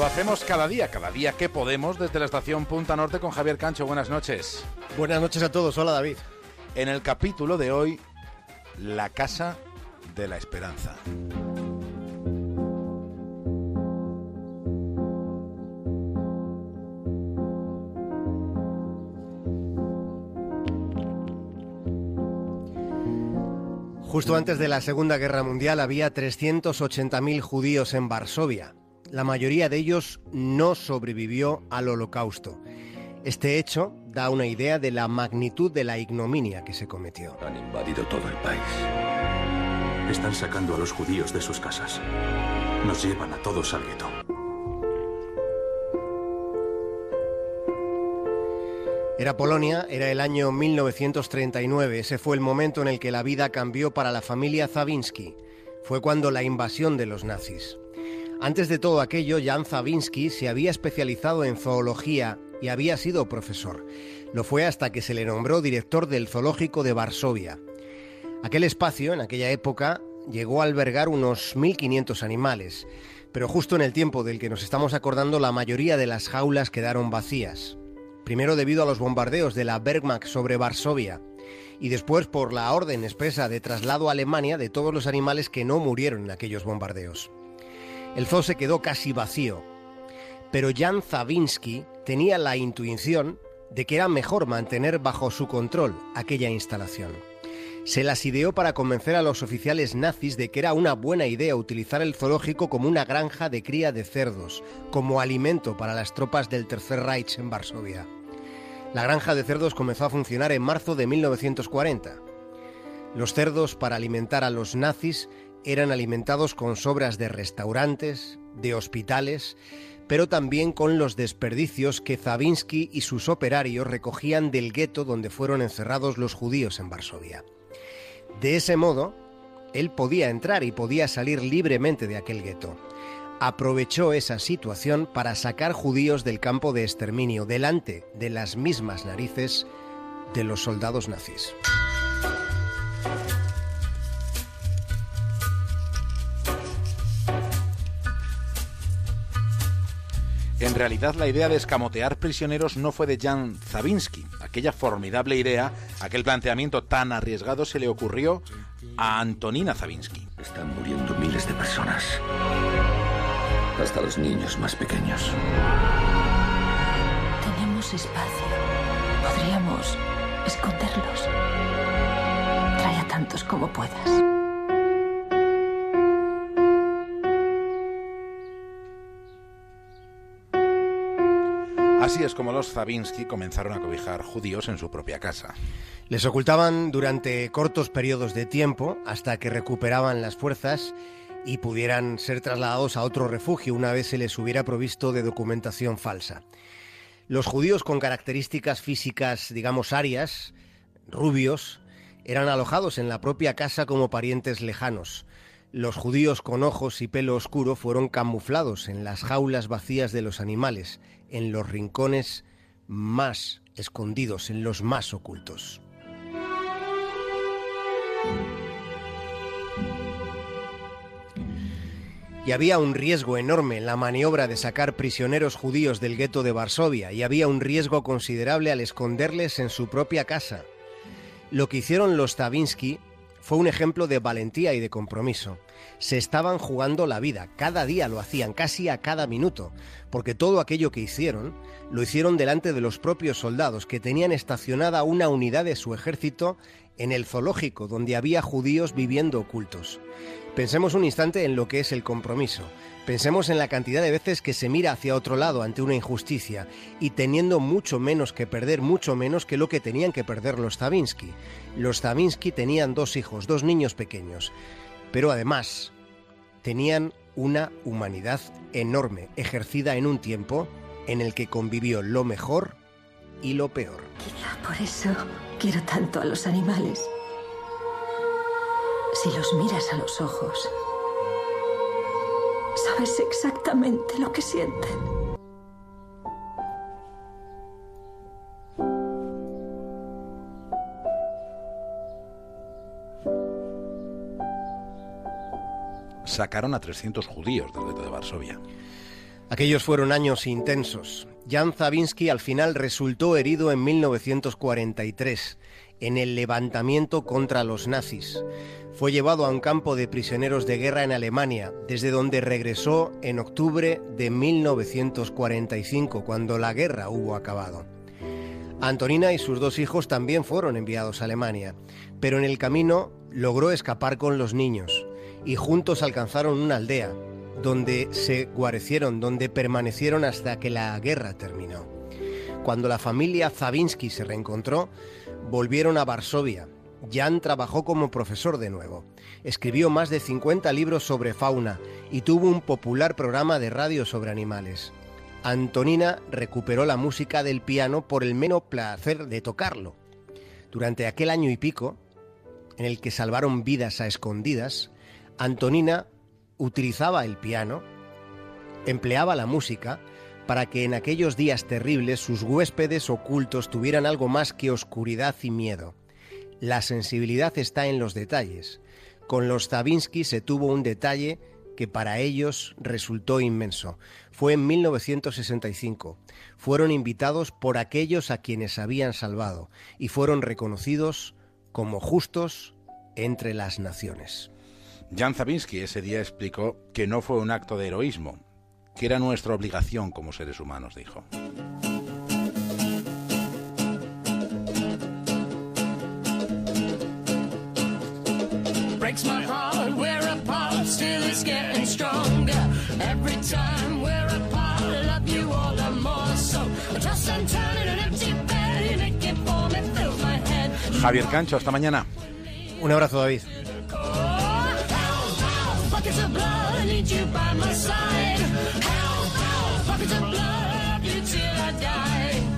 Lo hacemos cada día, cada día que podemos, desde la estación Punta Norte con Javier Cancho. Buenas noches. Buenas noches a todos. Hola, David. En el capítulo de hoy, La Casa de la Esperanza. Justo antes de la Segunda Guerra Mundial había 380.000 judíos en Varsovia. La mayoría de ellos no sobrevivió al holocausto. Este hecho da una idea de la magnitud de la ignominia que se cometió. Han invadido todo el país. Están sacando a los judíos de sus casas. Nos llevan a todos al gueto. Era Polonia, era el año 1939. Ese fue el momento en el que la vida cambió para la familia Zawiński. Fue cuando la invasión de los nazis. Antes de todo aquello, Jan Zawiński se había especializado en zoología y había sido profesor. Lo fue hasta que se le nombró director del zoológico de Varsovia. Aquel espacio, en aquella época, llegó a albergar unos 1.500 animales, pero justo en el tiempo del que nos estamos acordando, la mayoría de las jaulas quedaron vacías. Primero debido a los bombardeos de la Bergmack sobre Varsovia, y después por la orden expresa de traslado a Alemania de todos los animales que no murieron en aquellos bombardeos. El zoo se quedó casi vacío, pero Jan Zawiński tenía la intuición de que era mejor mantener bajo su control aquella instalación. Se las ideó para convencer a los oficiales nazis de que era una buena idea utilizar el zoológico como una granja de cría de cerdos, como alimento para las tropas del Tercer Reich en Varsovia. La granja de cerdos comenzó a funcionar en marzo de 1940. Los cerdos para alimentar a los nazis eran alimentados con sobras de restaurantes, de hospitales, pero también con los desperdicios que Zawiński y sus operarios recogían del gueto donde fueron encerrados los judíos en Varsovia. De ese modo, él podía entrar y podía salir libremente de aquel gueto. Aprovechó esa situación para sacar judíos del campo de exterminio delante de las mismas narices de los soldados nazis. En realidad, la idea de escamotear prisioneros no fue de Jan Zawiński. Aquella formidable idea, aquel planteamiento tan arriesgado se le ocurrió a Antonina Zawiński. Están muriendo miles de personas. Hasta los niños más pequeños. Tenemos espacio. Podríamos esconderlos. Trae a tantos como puedas. Así es como los Zawiński comenzaron a cobijar judíos en su propia casa. Les ocultaban durante cortos periodos de tiempo hasta que recuperaban las fuerzas y pudieran ser trasladados a otro refugio una vez se les hubiera provisto de documentación falsa. Los judíos con características físicas, digamos, arias, rubios, eran alojados en la propia casa como parientes lejanos. Los judíos con ojos y pelo oscuro fueron camuflados en las jaulas vacías de los animales, en los rincones más escondidos, en los más ocultos. Y había un riesgo enorme en la maniobra de sacar prisioneros judíos del gueto de Varsovia, y había un riesgo considerable al esconderles en su propia casa. Lo que hicieron los Tavinsky fue un ejemplo de valentía y de compromiso. Se estaban jugando la vida, cada día lo hacían, casi a cada minuto, porque todo aquello que hicieron lo hicieron delante de los propios soldados que tenían estacionada una unidad de su ejército en el zoológico donde había judíos viviendo ocultos. Pensemos un instante en lo que es el compromiso. Pensemos en la cantidad de veces que se mira hacia otro lado ante una injusticia y teniendo mucho menos que perder, mucho menos que lo que tenían que perder los Zawiński. Los Zawiński tenían dos hijos, dos niños pequeños, pero además tenían una humanidad enorme, ejercida en un tiempo en el que convivió lo mejor y lo peor. Quizá por eso quiero tanto a los animales. Si los miras a los ojos, sabes exactamente lo que sienten. Sacaron a 300 judíos del gueto de Varsovia. Aquellos fueron años intensos. Jan Zabinski al final resultó herido en 1943 en el levantamiento contra los nazis. Fue llevado a un campo de prisioneros de guerra en Alemania, desde donde regresó en octubre de 1945, cuando la guerra hubo acabado. Antonina y sus dos hijos también fueron enviados a Alemania, pero en el camino logró escapar con los niños y juntos alcanzaron una aldea, donde se guarecieron, donde permanecieron hasta que la guerra terminó. Cuando la familia Zabinski se reencontró, volvieron a Varsovia. Jan trabajó como profesor de nuevo. Escribió más de 50 libros sobre fauna y tuvo un popular programa de radio sobre animales. Antonina recuperó la música del piano por el menos placer de tocarlo. Durante aquel año y pico, en el que salvaron vidas a escondidas, Antonina utilizaba el piano, empleaba la música, para que en aquellos días terribles sus huéspedes ocultos tuvieran algo más que oscuridad y miedo. La sensibilidad está en los detalles. Con los Zavinsky se tuvo un detalle que para ellos resultó inmenso. Fue en 1965. Fueron invitados por aquellos a quienes habían salvado y fueron reconocidos como justos entre las naciones. Jan Zabinski ese día explicó que no fue un acto de heroísmo, que era nuestra obligación como seres humanos, dijo. Javier Cancho, hasta mañana. Un abrazo, David. buckets of blood, I need you by my side. Help, help, buckets of blood, I you till I die.